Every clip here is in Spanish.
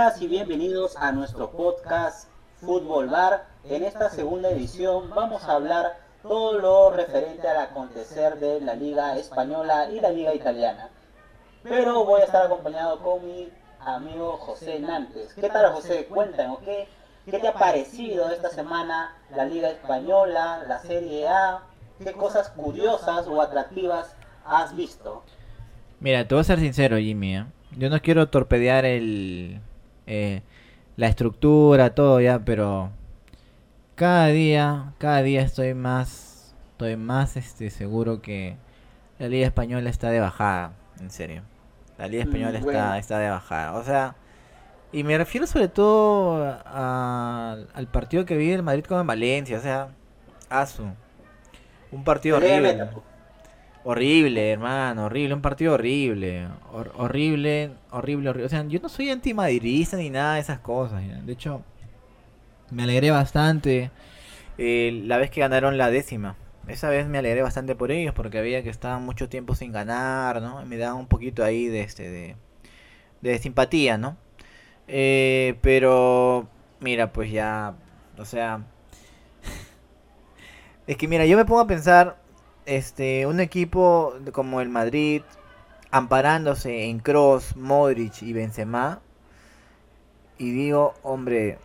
Bienvenidas y bienvenidos a nuestro podcast Fútbol Bar. En esta segunda edición vamos a hablar todo lo referente al acontecer de la Liga Española y la Liga Italiana. Pero voy a estar acompañado con mi amigo José Nantes. ¿Qué tal José? Cuéntanos, ¿qué, ¿qué te ha parecido esta semana la Liga Española, la Serie A? ¿Qué cosas curiosas o atractivas has visto? Mira, te voy a ser sincero, Jimmy. ¿eh? Yo no quiero torpedear el, eh, la estructura, todo ya, pero cada día, cada día estoy más, estoy más este, seguro que la Liga Española está de bajada, en serio. La Liga Española Mm, está, bueno. está de bajada. O sea, y me refiero sobre todo a- al partido que vi el Madrid con el Valencia, o sea, Asu. Un partido horrible. Horrible, hermano, horrible, un partido horrible, hor- horrible, horrible, horrible. O sea, yo no soy antimadridista ni nada de esas cosas. De hecho, me alegré bastante eh, la vez que ganaron la décima. Esa vez me alegré bastante por ellos porque había que estaban mucho tiempo sin ganar, ¿no? Me daban un poquito ahí de este de, de simpatía, ¿no? Eh, pero mira, pues ya, o sea, es que mira, yo me pongo a pensar este, un equipo como el Madrid, amparándose en Cross, Modric y Benzema, y digo, hombre,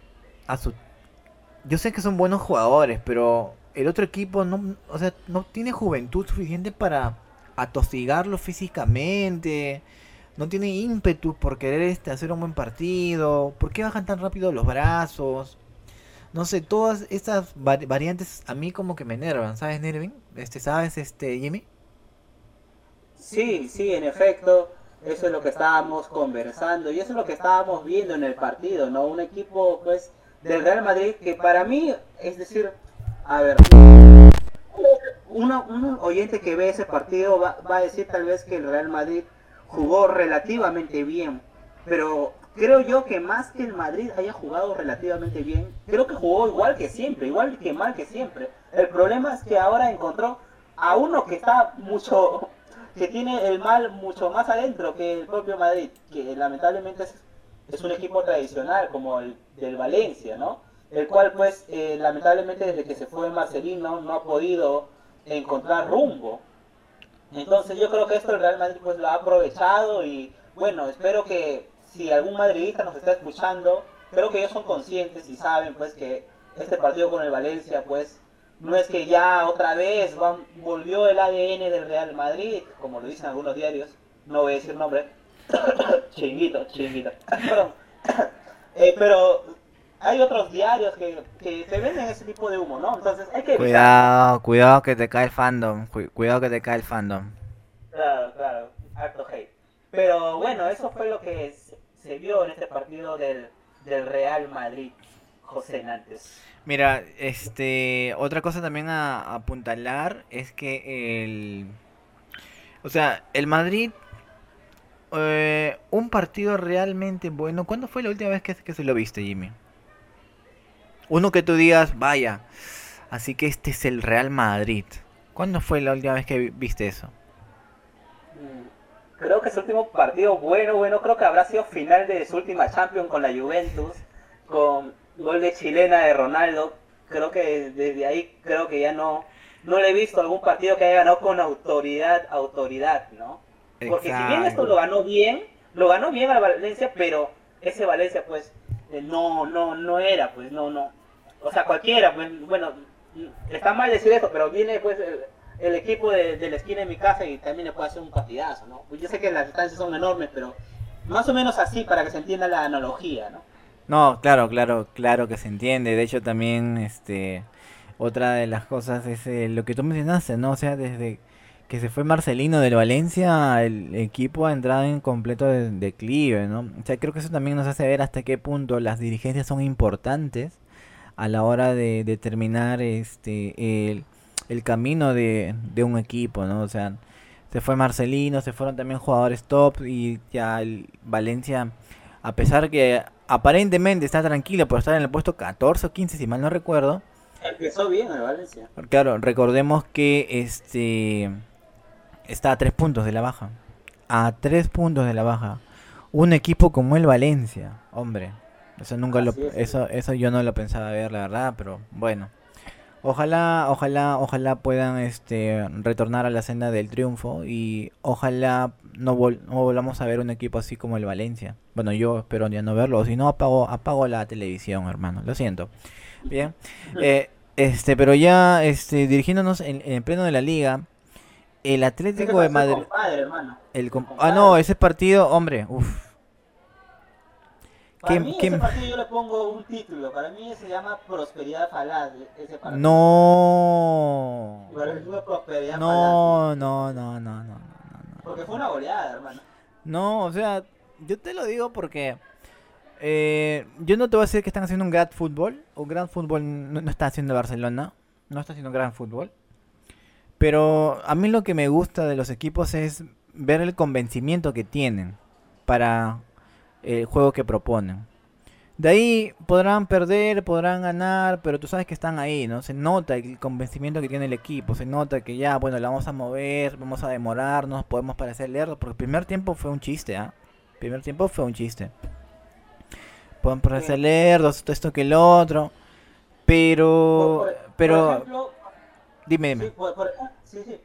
yo sé que son buenos jugadores, pero el otro equipo no, o sea, no tiene juventud suficiente para atosigarlo físicamente, no tiene ímpetu por querer este, hacer un buen partido, ¿por qué bajan tan rápido los brazos? No sé, todas estas vari- variantes a mí como que me enervan, ¿sabes, Nervin? Este, ¿sabes, este, Jimmy? Sí, sí, en efecto, eso es lo que estábamos conversando y eso es lo que estábamos viendo en el partido, ¿no? Un equipo, pues, del Real Madrid que para mí, es decir, a ver, uno, un oyente que ve ese partido va, va a decir tal vez que el Real Madrid jugó relativamente bien, pero creo yo que más que el Madrid haya jugado relativamente bien, creo que jugó igual que siempre, igual que mal que siempre. El problema es que ahora encontró a uno que está mucho, que tiene el mal mucho más adentro que el propio Madrid, que lamentablemente es, es un equipo tradicional como el del Valencia, ¿no? El cual pues eh, lamentablemente desde que se fue Marcelino no ha podido encontrar rumbo. Entonces yo creo que esto el Real Madrid pues lo ha aprovechado y bueno, espero que si algún madridista nos está escuchando, creo que ellos son conscientes y saben pues que este partido con el Valencia pues no es que ya otra vez van- volvió el ADN del Real Madrid, como lo dicen algunos diarios, no voy a decir nombre, chinguito, chinguito. Eh, pero hay otros diarios que, que se venden ese tipo de humo, ¿no? Entonces hay que. Cuidado, cuidado que te cae el fandom, cu- cuidado que te cae el fandom. Claro, claro, harto hate. Pero bueno, eso fue lo que se vio en este partido del, del Real Madrid, José Nantes. Mira, este, otra cosa también a, apuntalar es que el, o sea, el Madrid, eh, un partido realmente bueno. ¿Cuándo fue la última vez que, que se lo viste, Jimmy? Uno que tú digas, vaya, así que este es el Real Madrid. ¿Cuándo fue la última vez que vi- viste eso? Creo que su último partido bueno, bueno, creo que habrá sido final de su última Champions con la Juventus, con gol de chilena de Ronaldo. Creo que desde ahí creo que ya no, no le he visto algún partido que haya ganado con autoridad, autoridad, ¿no? Porque si bien esto lo ganó bien, lo ganó bien al Valencia, pero ese Valencia pues eh, no, no, no era, pues no, no. O sea, cualquiera, pues bueno, está mal decir eso, pero viene pues el, el equipo de, la esquina de mi casa y también le puede hacer un partidazo, ¿no? Pues yo sé que las distancias son enormes, pero más o menos así para que se entienda la analogía, ¿no? No, claro, claro, claro que se entiende. De hecho, también, este, otra de las cosas es eh, lo que tú mencionaste, ¿no? O sea, desde que se fue Marcelino del Valencia, el equipo ha entrado en completo de- declive, ¿no? O sea, creo que eso también nos hace ver hasta qué punto las dirigencias son importantes a la hora de determinar, este, el, el camino de, de un equipo, ¿no? O sea, se fue Marcelino, se fueron también jugadores top y ya el Valencia, a pesar que aparentemente está tranquilo por estar en el puesto 14 o 15, si mal no recuerdo. Empezó bien el Valencia. Claro, recordemos que este está a tres puntos de la baja. A tres puntos de la baja. un equipo como el Valencia, hombre. Eso nunca lo, eso, eso yo no lo pensaba ver, la verdad, pero bueno. Ojalá, ojalá, ojalá puedan este retornar a la senda del triunfo y ojalá no, volvamos a ver un equipo así como el Valencia. Bueno, yo espero ya no verlo, si no apago, apago la televisión, hermano. Lo siento. Bien. Eh, este, pero ya este dirigiéndonos en, en pleno de la liga, el Atlético de Madrid. el ah, no, ese partido, hombre, uff. Para mí ese partido yo le pongo un título, para mí se llama Prosperidad Falaz, ese partido. No. Prosperidad no, no, no, no, no, no, Porque fue una goleada, hermano. No, o sea, yo te lo digo porque eh, yo no te voy a decir que están haciendo un gran fútbol, un gran fútbol no, no está haciendo Barcelona, no está haciendo un gran fútbol. Pero a mí lo que me gusta de los equipos es ver el convencimiento que tienen para el juego que proponen. De ahí podrán perder, podrán ganar, pero tú sabes que están ahí, ¿no? Se nota el convencimiento que tiene el equipo, se nota que ya, bueno, la vamos a mover, vamos a demorarnos, podemos parecer leerlo, porque el primer tiempo fue un chiste, ¿ah? El primer tiempo fue un chiste. Podemos parecer lerdos, esto que el otro, pero... pero... Dime, dime. Sí, sí,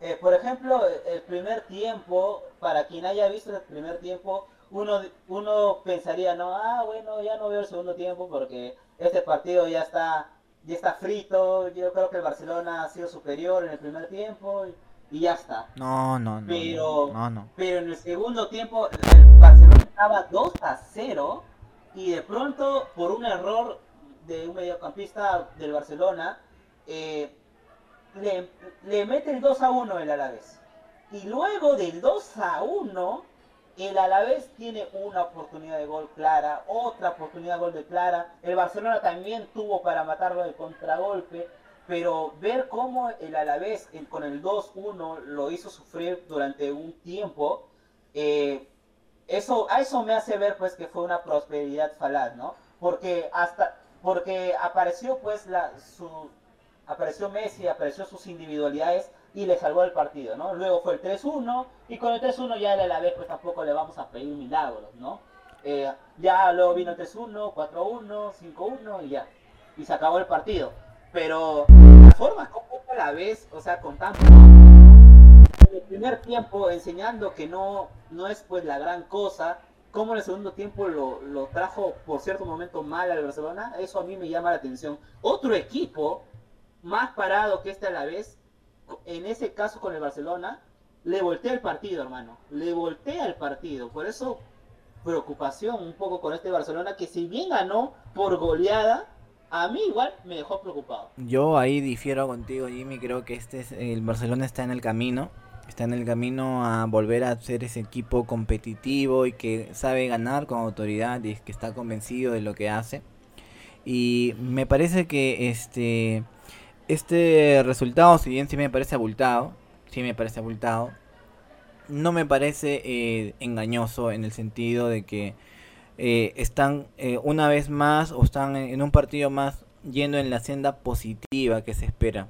eh, por ejemplo, el primer tiempo, para quien haya visto el primer tiempo, uno, uno pensaría, no, ah, bueno, ya no veo el segundo tiempo porque este partido ya está, ya está frito. Yo creo que el Barcelona ha sido superior en el primer tiempo y, ya está. No, no, no. Pero, no, no. pero en el segundo tiempo el Barcelona estaba 2 a 0 y de pronto, por un error de un mediocampista del Barcelona, eh, le, mete el 2 a 1 el Alavés. Y luego del 2 a 1, el Alavés tiene una oportunidad de gol clara, otra oportunidad de gol de clara. El Barcelona también tuvo para matarlo de contragolpe. Pero ver cómo el Alavés con el 2-1 lo hizo sufrir durante un tiempo, eh, eso, a eso me hace ver pues que fue una prosperidad falaz, ¿no? Porque hasta porque apareció pues la, su, apareció Messi, apareció sus individualidades y le salvó el partido, ¿no? Luego fue el 3-1 y con el 3-1 ya el Alavés pues tampoco le vamos a pedir milagros, ¿no? Eh, ya luego vino el 3-1, 4-1, 5-1 y ya. Y se acabó el partido. Pero la forma como Alavés, o sea, con tanto... En el primer tiempo enseñando que no, no es pues la gran cosa, como en el segundo tiempo lo, lo trajo por cierto momento mal al Barcelona, eso a mí me llama la atención. Otro equipo más parado que este a la vez, en ese caso con el Barcelona, le voltea el partido, hermano. Le voltea el partido. Por eso, preocupación un poco con este Barcelona, que si bien ganó por goleada, a mí igual me dejó preocupado. Yo ahí difiero contigo, Jimmy. Creo que este es, el Barcelona está en el camino. Está en el camino a volver a ser ese equipo competitivo y que sabe ganar con autoridad y que está convencido de lo que hace. Y me parece que este este resultado, si bien sí me parece abultado, sí me parece abultado, no me parece eh, engañoso en el sentido de que eh, están eh, una vez más o están en un partido más yendo en la senda positiva que se espera.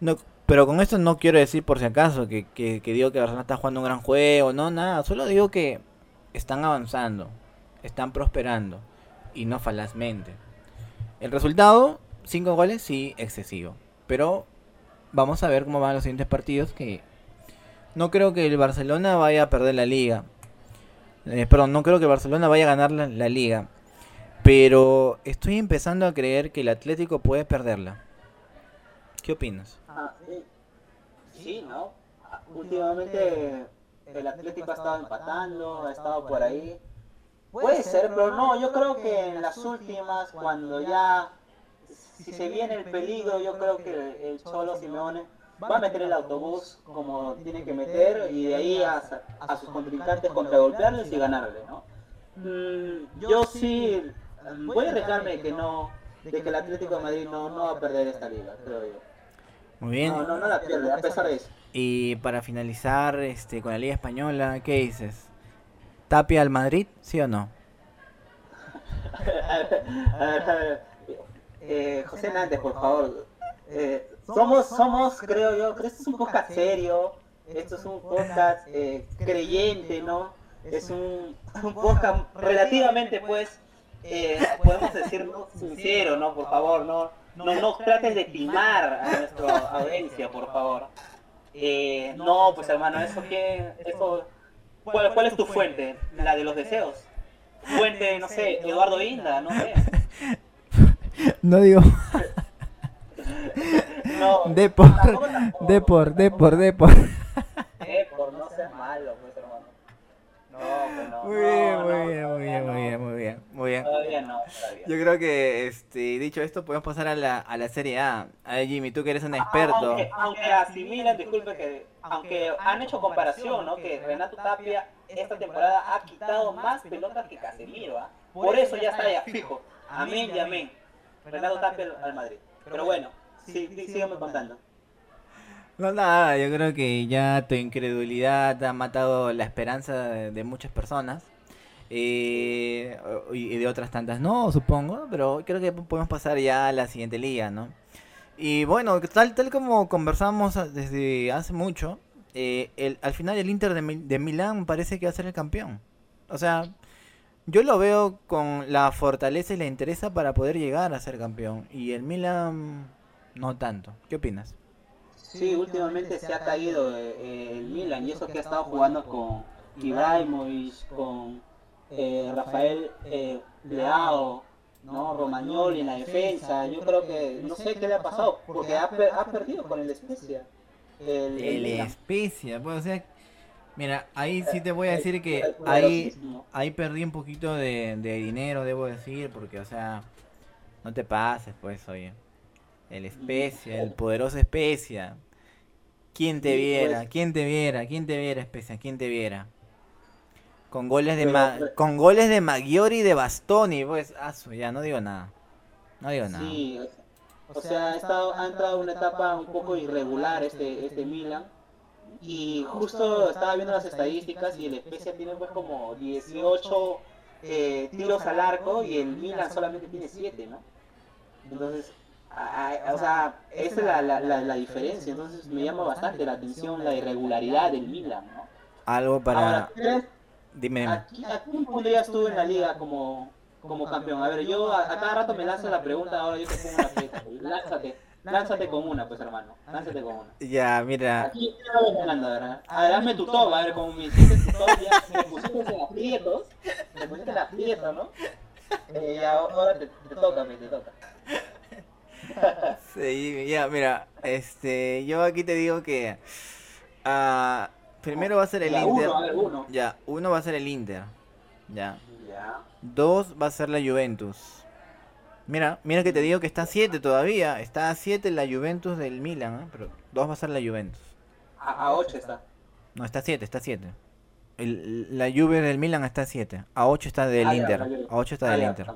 No, pero con esto no quiero decir por si acaso que, que, que digo que Barcelona está jugando un gran juego, no, nada, solo digo que están avanzando, están prosperando y no falazmente. El resultado Cinco goles, sí, excesivo. Pero vamos a ver cómo van los siguientes partidos. Que no creo que el Barcelona vaya a perder la liga. Eh, perdón, no creo que el Barcelona vaya a ganar la, liga. Pero estoy empezando a creer que el Atlético puede perderla. ¿Qué opinas? Ah, sí. ¿no? Últimamente el Atlético ha estado empatando, ha estado por ahí. Puede ser, pero no, yo creo que en las últimas, cuando ya si se viene el peligro, yo creo que el Cholo Simeone va a meter el autobús como tiene que meter y de ahí a, a sus contrincantes contragolpearles y ganarle, ¿no? Mm, yo sí voy a arriesgarme de que no, de que el Atlético de Madrid no, no va a perder esta liga, creo yo. Muy bien. No, no, no la pierde, a pesar de eso. Y para finalizar este con la Liga Española, ¿qué dices? ¿Tapia al Madrid, sí o no? Eh, José Nández, por favor. Eh, somos, somos, creo yo, creo que esto es un podcast serio, esto es un podcast eh, creyente, ¿no? es un, un podcast relativamente, pues, eh, podemos decir sincero, ¿no? Por favor, no, no, no trates de timar a nuestra audiencia, por favor. Eh, no, pues hermano, eso que, eso, ¿cuál, ¿cuál es tu fuente? La de los deseos. Fuente, no sé, Eduardo Inda, no sé. No digo. No, Depor. Depor, Depor, Depor. Eh, por no ser malo, pues hermano. No, pues no. Muy bien, muy bien, muy bien, muy bien, muy bien, muy bien. Todavía no, todavía. Yo creo que, este, dicho esto, podemos pasar a la, a la Serie A. A ver, Jimmy, tú que eres un experto. Aunque, aunque asimilan, disculpe que, aunque han hecho comparación, ¿no? Que Renato Tapia esta temporada ha quitado más pelotas que Casemiro, ¿ah? Por eso ya está ya fijo. Amén y amén. Renato Tapia al- al Madrid. Pero bueno, sí, sí, contando. No, nada, yo creo que ya tu incredulidad ha matado la esperanza de, de muchas personas. eh, y de otras tantas no, supongo, pero creo que podemos pasar ya a la siguiente liga, ¿no? Y bueno, tal, tal como conversamos desde hace mucho, eh, el, al final el Inter de, de Milán parece que va a ser el campeón. O sea, yo lo veo con la fortaleza y la interés para poder llegar a ser campeón. Y el Milan no tanto. ¿Qué opinas? Sí, últimamente se ha caído eh, el Milan y eso que ha estado jugando con Ibrahimovic, con eh, Rafael eh, Leao, ¿no? Romagnoli en la defensa. Yo creo que no sé qué le ha pasado porque ha, per- ha perdido con el Spezia. El, el El especia, pues, o sea, mira, ahí sí te voy a decir que El ahí, poderosísimo. ahí perdí un poquito de, de dinero, debo decir, porque, o sea, no te pases, pues, oye. El especia, el poderoso especia. ¿Quién te Sí, viera? pues. ¿Quién te viera? ¿Quién te viera, especia? ¿Quién te viera? Con goles de Ma- pues- con goles de Maggiori y de Bastoni, pues, asu, ya no digo nada. No digo nada. Sí, o sea, ha, estado, ha entrado en una etapa un poco irregular este, este Milan. Y justo estaba viendo las estadísticas y el Spezia tiene pues como 18 eh, tiros al arco y el Milan solamente tiene 7, ¿no? Entonces, a- a- o sea, esa es la, la, la, la diferencia. Entonces me llama bastante la atención la irregularidad del Milan, ¿no? Algo para... Ahora, ¿crees- Dime. ¿A, a quién pondrías tú en la liga como, como campeón? A ver, yo a, a cada rato me lanzo la pregunta, ahora yo te pongo una pregunta. Lánzate, lánzate con una, pues hermano. Lánzate con una. Ya, mira, Aquí. A ver, hazme tu top, a ver, como me hiciste tu top, ya me pusiste en aprietos, me pusiste en aprietos, ¿no? Eh, ya, ahora te, te toca, pues, te toca. Sí, ya, mira, este, yo aquí te digo que ah, primero va a ser el Ya, Inter. uno, a ver, uno. Ya, uno va a ser el Inter. Ya. Ya. Dos va a ser la Juventus. Mira, mira que te digo que está a 7 todavía. Está a 7 la Juventus del Milan, ¿eh? pero dos va a ser la Juventus. A, a 8 está. No, está a 7, está a 7. La Juve del Milan está a 7. A 8 está del Ah, ya, Inter. Juve. A 8 está Ah, del ya, Inter.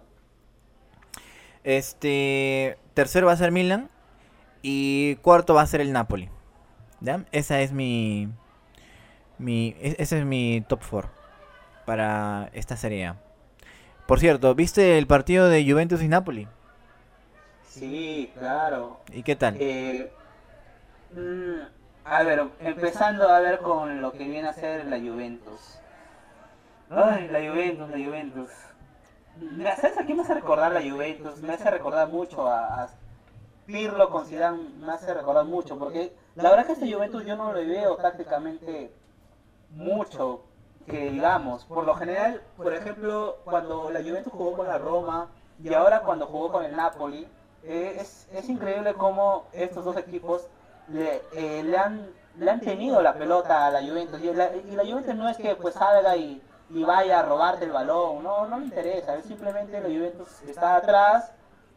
Este, tercero va a ser Milan y cuarto va a ser el Napoli. ¿Ya? Esa es mi mi e- ese es mi top 4 para esta serie. Por cierto, ¿viste el partido de Juventus y Napoli? Sí, claro. ¿Y qué tal? Eh, mm, a ver, empezando a ver con lo que viene a ser la Juventus. Ay, la Juventus, la Juventus. Mira, ¿sabes a quién me hace recordar la Juventus? Me hace recordar mucho a, a Pirlo con Zidane, me hace recordar mucho, porque la verdad que esta Juventus yo no le veo tácticamente mucho que digamos. Por lo general, por ejemplo, cuando la Juventus jugó con la Roma y ahora cuando jugó con el Napoli, eh, es, es increíble cómo estos dos equipos le, eh, le, han, le han tenido la pelota a la Juventus. Y la, y la Juventus no es que pues salga y, y vaya a robarte el balón, no, no le interesa. Es simplemente la Juventus está atrás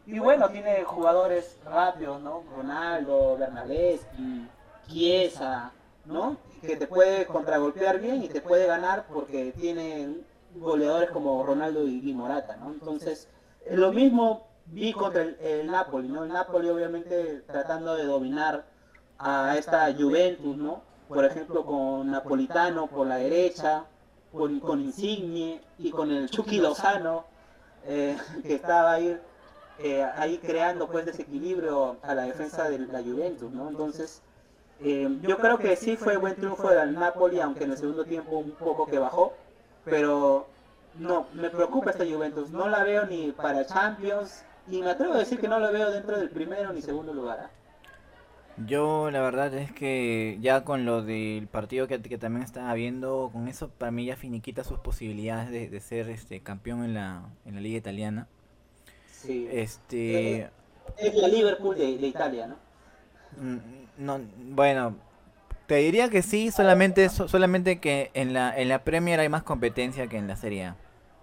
y bueno, tiene jugadores rápidos, ¿no? Ronaldo, Bernaleschi, Chiesa, ¿no? Que te puede contragolpear bien y te puede ganar porque tiene goleadores como Ronaldo y, y Morata, ¿no? Entonces, eh, lo mismo vi contra el, el Napoli, ¿no? El Napoli obviamente tratando de dominar a esta Juventus, ¿no? Por ejemplo, con Napolitano por la derecha, con, con Insigne y con el Chucky Lozano, eh, que estaba ahí, eh, ahí creando pues desequilibrio a la defensa de la Juventus, ¿no? Entonces, eh, yo creo que sí fue buen triunfo del Napoli, aunque en el segundo tiempo un poco que bajó. pero no, me preocupa esta Juventus. No la veo ni para Champions y me atrevo a decir que no la veo dentro del primero ni segundo lugar. ¿ah? Yo la verdad es que ya con lo del partido que, que también estaba viendo, con eso para mí ya finiquita sus posibilidades de, de ser este campeón en la, en la liga italiana. Sí. Este, Eh, Es la Liverpool de, de Italia, ¿no? No, bueno, te diría que sí, solamente so- solamente que en la en la Premier hay más competencia que en la Serie A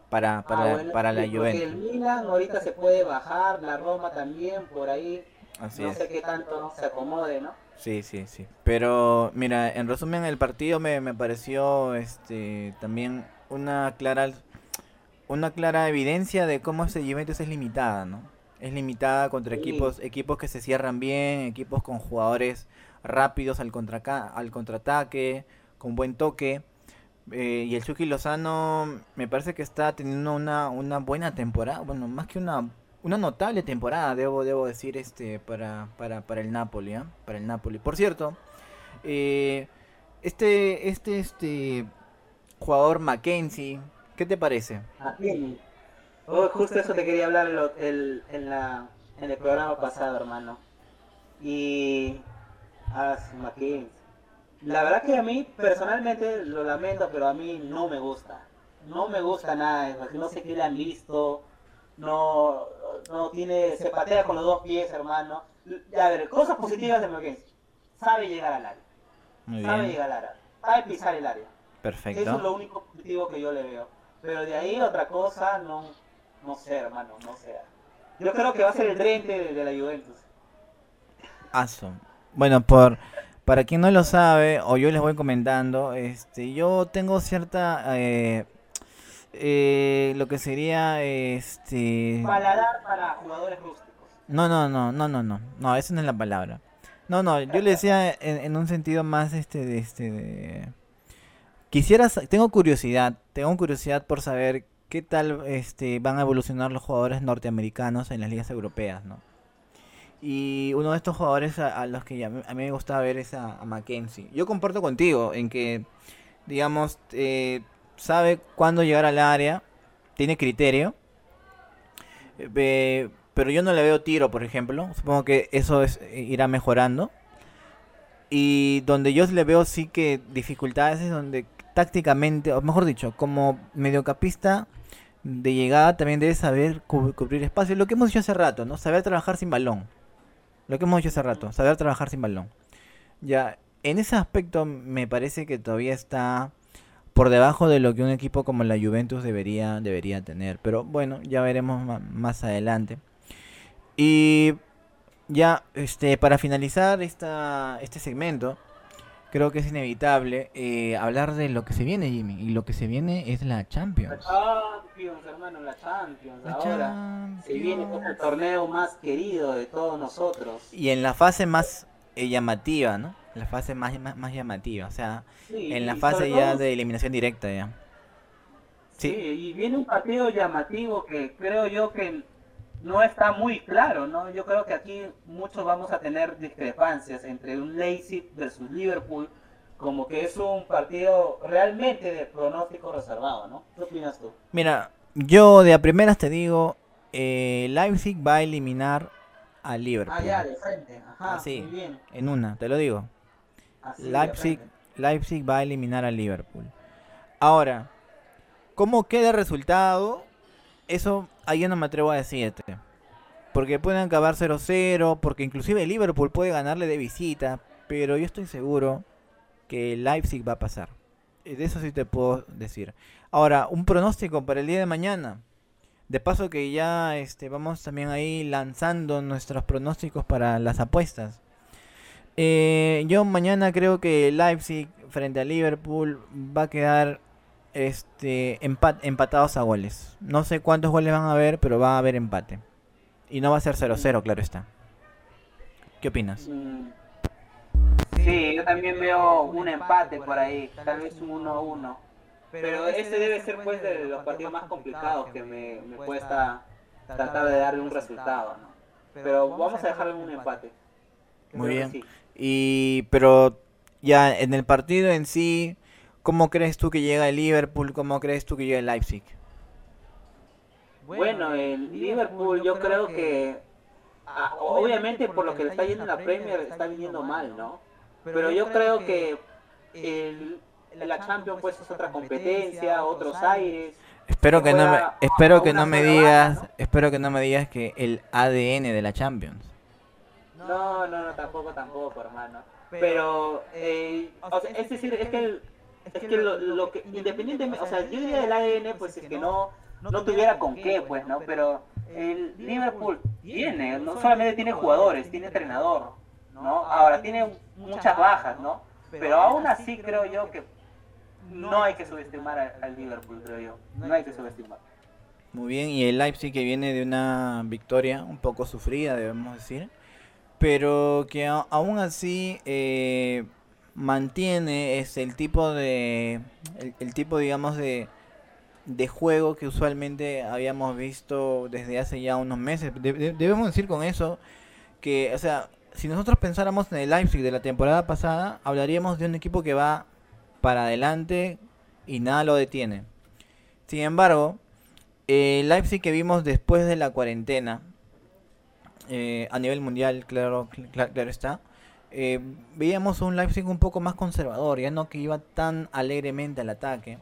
para para, Ah, bueno, para la porque El Juventus. Milan ahorita se puede bajar, la Roma también, por ahí. Así no es. sé qué tanto no se acomode, ¿no? Sí, sí, sí. Pero mira, en resumen el partido me, me pareció este también una clara una clara evidencia de cómo este Juventus es limitada, ¿no? Es limitada contra Sí. equipos equipos que se cierran bien, equipos con jugadores rápidos al contraca- al contraataque, con buen toque. Eh, y el Chucky Lozano me parece que está teniendo una, una buena temporada, bueno, más que una una notable temporada, debo, debo decir, este, para, para, para el Napoli, ¿ah? Para el Napoli. Por cierto, eh, este, este, este jugador Mackenzie, ¿qué te parece? Aquí. Oh, justo eso te quería hablar lo- el- en, la, en el programa pasado, hermano. Y. Ah, Mackenzie. La verdad que a mí, personalmente, lo lamento, pero a mí no me gusta. No me gusta nada. No sé qué le han visto. No, no tiene. Se patea con los dos pies, hermano. A ver, cosas positivas de Mackenzie. Sabe llegar al área. Muy Sabe bien, llegar al área. Sabe pisar el área. Eso es perfecto. lo único positivo que yo le veo. Pero de ahí otra cosa, no, no sé, hermano, no sé. Yo creo que va a ser el Drente de, de la Juventus. Aso. Bueno, por para quien no lo sabe, o yo les voy comentando, este, yo tengo cierta eh, eh, lo que sería este Paladar para jugadores rústicos. No, no, no, no, no, no, no, esa no es la palabra. No, no, yo le decía en, en un sentido más este de este de quisiera tengo curiosidad, tengo curiosidad por saber qué tal este van a evolucionar los jugadores norteamericanos en las ligas europeas, ¿no? Y uno de estos jugadores a, los que a mí me gustaba ver es a, a Mackenzie. Yo comparto contigo en que, digamos, eh, sabe cuándo llegar al área, tiene criterio, eh, pero yo no le veo tiro, por ejemplo. Supongo que eso es, eh, irá mejorando. Y donde yo le veo sí que dificultades es donde tácticamente, o mejor dicho, como mediocampista de llegada también debe saber cu- cubrir espacio. Lo que hemos dicho hace rato, ¿no? Saber trabajar sin balón. Lo que hemos dicho hace rato, saber trabajar sin balón. Ya, en ese aspecto me parece que todavía está por debajo de lo que un equipo como la Juventus debería, debería tener. Pero bueno, ya veremos más adelante. Y ya, este, para finalizar esta, este segmento, creo que es inevitable eh, hablar de lo que se viene, Jimmy. Y lo que se viene es la Champions. Champions, hermano, la Champions. La Ahora se viene con el torneo más querido de todos nosotros. Y en la fase más eh, llamativa, ¿no? La fase más, más, más llamativa. O sea, Sí, en la fase ya todo- de eliminación directa ya. Sí, Sí. y viene un partido llamativo que creo yo que no está muy claro, ¿no? Yo creo que aquí muchos vamos a tener discrepancias entre un Leipzig versus Liverpool, como que es un partido realmente de pronóstico reservado, ¿no? ¿Qué opinas tú? Mira, yo de a primeras te digo, eh, Leipzig va a eliminar a Liverpool. Ah, ya, de frente, ajá, Así. muy bien. En una, te lo digo. Así, Leipzig. Leipzig va a eliminar a Liverpool. Ahora, ¿cómo queda el resultado? Eso ahí no me atrevo a decirte. Porque pueden acabar 0-0, porque inclusive Liverpool puede ganarle de visita, pero yo estoy seguro que Leipzig va a pasar. Eh, De eso sí te puedo decir. Ahora, un pronóstico para el día de mañana. De paso que ya este, vamos también ahí lanzando nuestros pronósticos para las apuestas. Eh, yo mañana creo que Leipzig frente a Liverpool va a quedar este empa- empatados a goles. No sé cuántos goles van a haber, pero va a haber empate. Y no va a ser 0-0, claro está. ¿Qué opinas? Mm. Sí, yo también veo un empate por ahí, tal vez un 1-1. Pero ese debe ser pues de los partidos más complicados que me, me cuesta tratar de darle un resultado, ¿no? Pero vamos a dejarle un empate. Muy bien. sí. Y pero ya en el partido en sí, ¿Cómo crees tú que llega el Liverpool? ¿Cómo crees tú que llega el Leipzig? Bueno, el Liverpool yo creo que, ah, obviamente por lo que le está yendo en la Premier, está viniendo mal, ¿no? Pero yo creo que el, la Champions pues es otra competencia, otros aires. Espero que no me, espero que no me digas, espero que no me digas que el ADN de la Champions. No, no, no, tampoco, tampoco, hermano. Pero, eh, o sea, es decir, es que, es que lo, lo que, independientemente, o sea, yo diría del ADN, pues es que no, no tuviera con qué, pues, ¿no? Pero el Liverpool tiene, no solamente tiene jugadores, tiene entrenador, ¿no? Ahora tiene muchas bajas, ¿no? Pero aún así creo yo que no hay que subestimar al, Liverpool, creo yo. No hay que subestimar. Muy bien, y el Leipzig que viene de una victoria un poco sufrida, debemos decir, pero que aún así eh, mantiene es el tipo de, el tipo, digamos, de, de juego que usualmente habíamos visto desde hace ya unos meses. debemos decir con eso que, o sea, si nosotros pensáramos en el Leipzig de la temporada pasada, hablaríamos de un equipo que va para adelante y nada lo detiene. Sin embargo, el Leipzig que vimos después de la cuarentena, eh, a nivel mundial, claro, claro, está, eh, veíamos un Leipzig un poco más conservador, ya no que iba tan alegremente al ataque.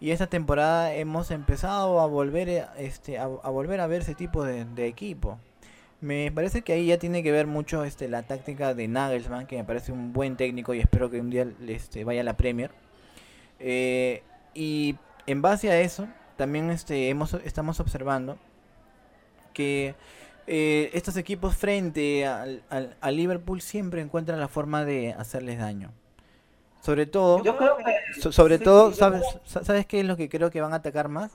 Y esta temporada hemos empezado a volver, eh, este, a, volver a ver ese tipo de, equipo. Me parece que ahí ya tiene que ver mucho este, la táctica de Nagelsmann, que me parece un buen técnico y espero que un día este, vaya a la Premier. Eh, y en base a eso, también este, hemos, estamos observando que eh, estos equipos frente al, al Liverpool siempre encuentran la forma de hacerles daño. Sobre todo, sobre todo, ¿sabes, ¿sabes qué es lo que creo que van a atacar más?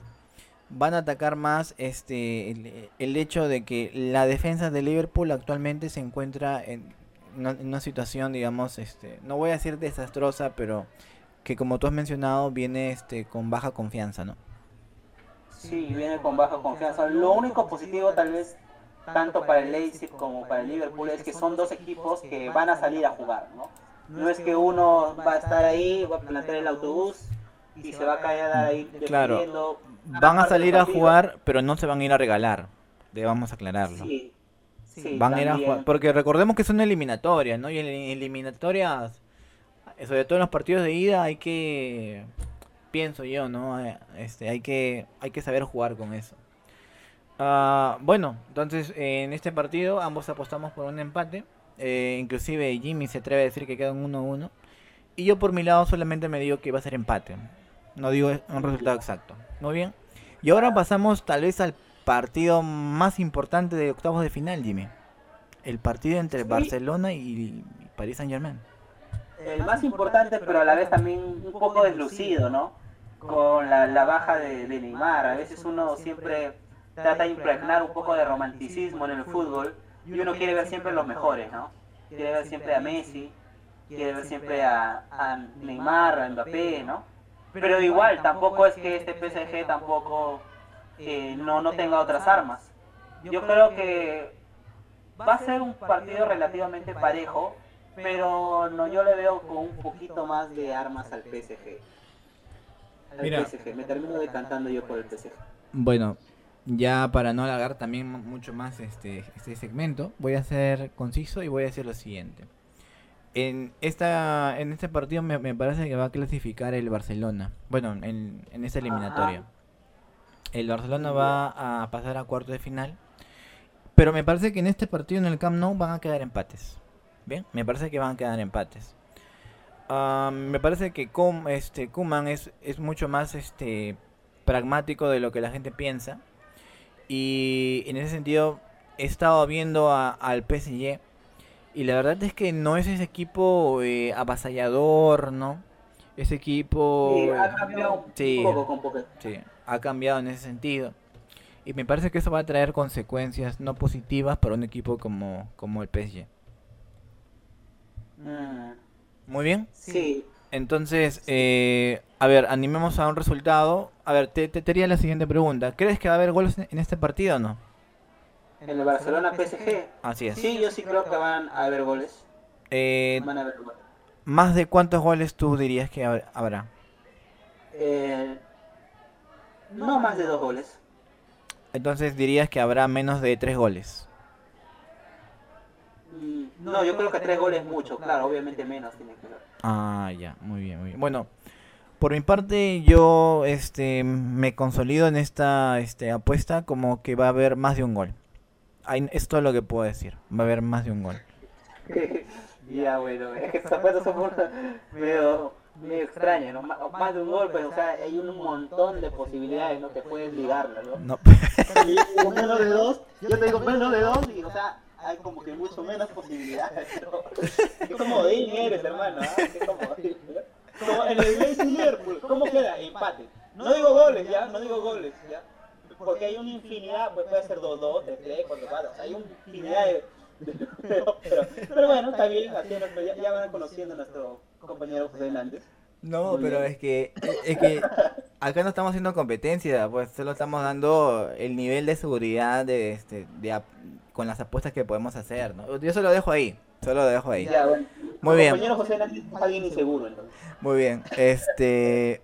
Van a atacar más este el, hecho de que la defensa de Liverpool actualmente se encuentra en una, situación, digamos, este, no voy a decir desastrosa, pero que como tú has mencionado viene este con baja confianza, ¿no? Sí, viene con baja confianza. Lo único positivo tal vez tanto para el Leipzig como para el Liverpool es que son dos equipos que van a salir a jugar, ¿no? No es que uno va a estar ahí, va a plantar el autobús y se va a caer ahí Claro, van a salir a jugar, pero no se van a ir a regalar. Debamos aclararlo. Sí, van a ir a jugar. Porque recordemos que son eliminatorias, ¿no? Y en eliminatorias, sobre todo en los partidos de ida, hay que. Pienso yo, ¿no? Eh, este, hay que, hay que saber jugar con eso. Ah, bueno, entonces en este partido ambos apostamos por un empate. Eh, inclusive Jimmy se atreve a decir que queda un 1-1. Y yo por mi lado solamente me digo que va a ser empate. No digo un resultado exacto. Muy bien. Y ahora pasamos tal vez al partido más importante de octavos de final, Jimmy. El partido entre Barcelona y Paris Saint Germain. El más importante, pero a la vez también un poco deslucido, ¿no? Con la, baja de, de, Neymar. A veces uno siempre trata de impregnar un poco de romanticismo en el fútbol y uno quiere ver siempre los mejores, ¿no? Quiere ver siempre a Messi, quiere ver siempre a, Neymar, a Mbappé, ¿no? Pero igual, tampoco es que este PSG tampoco eh, no, no tenga otras armas. Yo creo que va a ser un partido relativamente parejo, pero no yo le veo con un poquito más de armas al PSG. Al PSG, me termino decantando yo por el PSG. Bueno, ya para no alargar también mucho más este, este segmento, voy a ser conciso y voy a decir lo siguiente. En, esta, en este partido me, parece que va a clasificar el Barcelona. Bueno, en, en esta eliminatoria. El Barcelona va a pasar a cuarto de final. Pero me parece que en este partido en el Camp Nou van a quedar empates. Bien, me parece que van a quedar empates. Ah, me parece que Com, este, Kuman es, es mucho más este, pragmático de lo que la gente piensa y en ese sentido he estado viendo al PSG y la verdad es que no es ese equipo eh, avasallador, ¿no? Ese equipo... Sí, ha cambiado un poco con poco. Sí, ha cambiado en ese sentido. Y me parece que eso va a traer consecuencias no positivas para un equipo como, como el PSG. Mm. Muy bien. Sí. Entonces, eh, a ver, animemos a un resultado. A ver, te, te, la siguiente pregunta. ¿Crees que va a haber goles en este partido o no? En el Barcelona PSG. Así es. Sí, yo sí creo que van a haber goles. Eh, van a haber goles. ¿Más de cuántos goles tú dirías que habrá? Eh, no más de dos goles. Entonces dirías que habrá menos de tres goles. Mm, no, yo creo que tres goles es mucho, claro, obviamente menos tiene que ver. Ah, ya, muy bien, muy bien. Bueno, por mi parte yo este me consolido en esta este apuesta como que va a haber más de un gol. Ahí, es lo que puedo decir. Va a haber más de un gol. ya, bueno, es que estas apuestas son medio, medio extrañas, ¿no? Más, de un gol, pues, o sea, hay un montón de posibilidades, ¿no? Que puedes ligarla, ¿no? No. Y digo menos de dos, yo te digo menos de dos y, o sea, hay como que mucho menos posibilidades, ¿no? Qué comodín eres, hermano, ¿ah? Qué comodín, ¿no? Como en el Liverpool, ¿cómo queda? Empate. No digo goles, ¿ya? No digo goles, ¿ya? Porque hay una infinidad, pues puede ser 2-2, 3-3, 4-4, o sea, hay una infinidad de... pero, pero, pero bueno, está bien, así es nuestro- ya, ya van conociendo a nuestro compañero José Hernández. No, Muy pero bien. es que es que acá no estamos haciendo competencia, pues solo estamos dando el nivel de seguridad de este de con las apuestas que podemos hacer, ¿no? Yo se lo dejo ahí, solo lo dejo ahí. Ya, bueno. Muy bien. compañero José Hernández es alguien inseguro, entonces. Muy bien. Este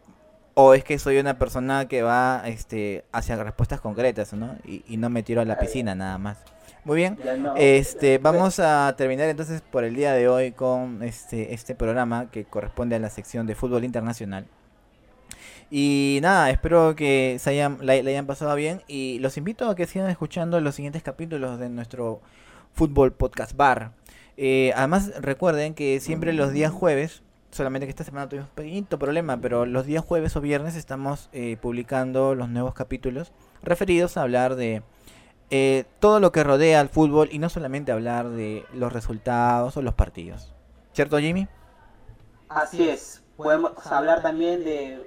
o es que soy una persona que va este hacia respuestas concretas, ¿no? Y, y no me tiro a la piscina nada más. Muy bien. Este, vamos a terminar entonces por el día de hoy con este, este programa que corresponde a la sección de fútbol internacional. Y nada, espero que se hayan, la, la hayan pasado bien y los invito a que sigan escuchando los siguientes capítulos de nuestro Fútbol Podcast Bar. Eh, además, recuerden que siempre los días jueves, solamente que esta semana tuvimos un pequeñito problema, pero los días jueves o viernes estamos eh, publicando los nuevos capítulos referidos a hablar de eh, todo lo que rodea al fútbol y no solamente hablar de los resultados o los partidos. ¿Cierto, Jimmy? Así es, podemos hablar también de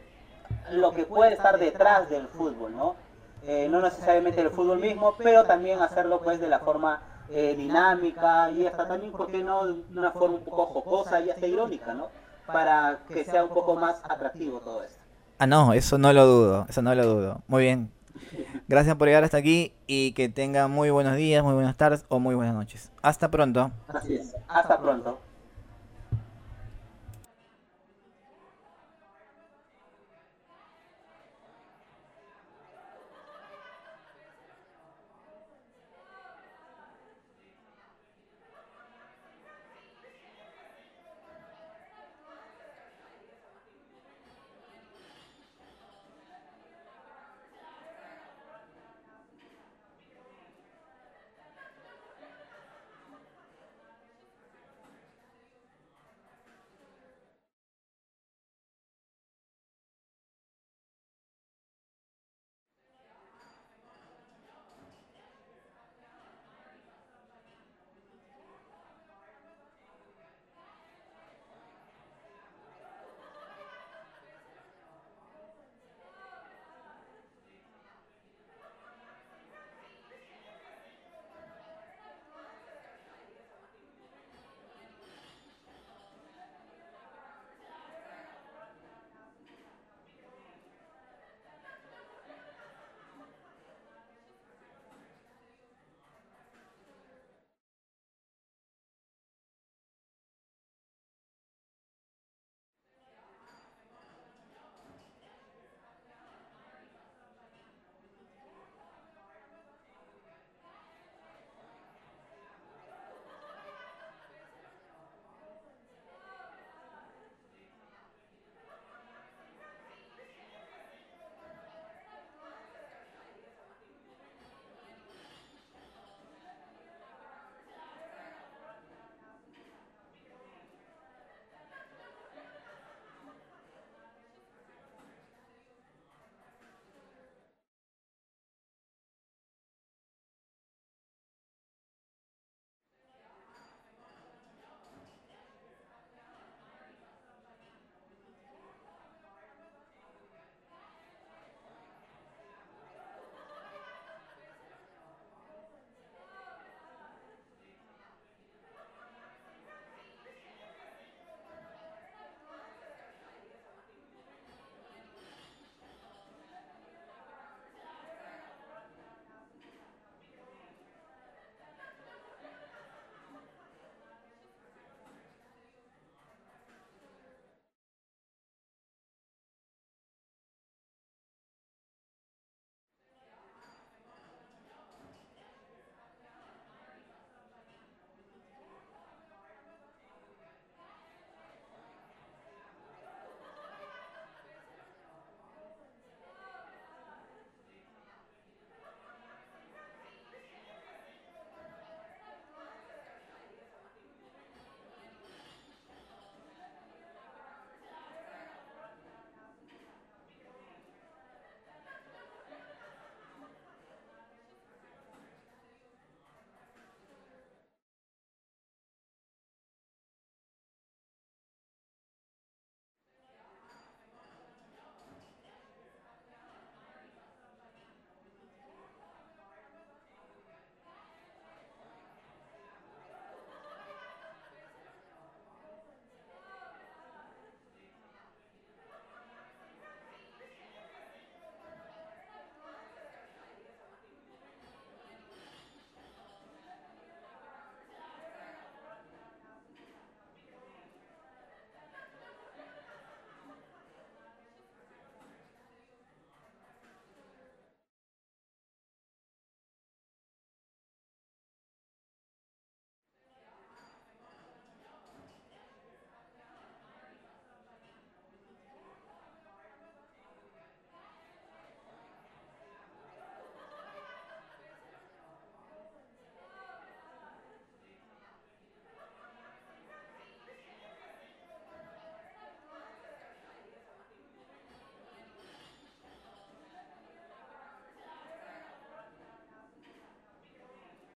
lo que puede estar detrás del fútbol, ¿no? Eh, no necesariamente del fútbol mismo, pero también hacerlo pues de la forma eh, dinámica y hasta también, ¿por qué no?, de una forma un poco jocosa y hasta irónica, ¿no? Para que sea un poco más atractivo todo esto. Ah, no, eso no lo dudo, eso no lo dudo. Muy bien. Gracias por llegar hasta aquí y que tengan muy buenos días, muy buenas tardes o muy buenas noches. Hasta pronto. Así es, hasta pronto.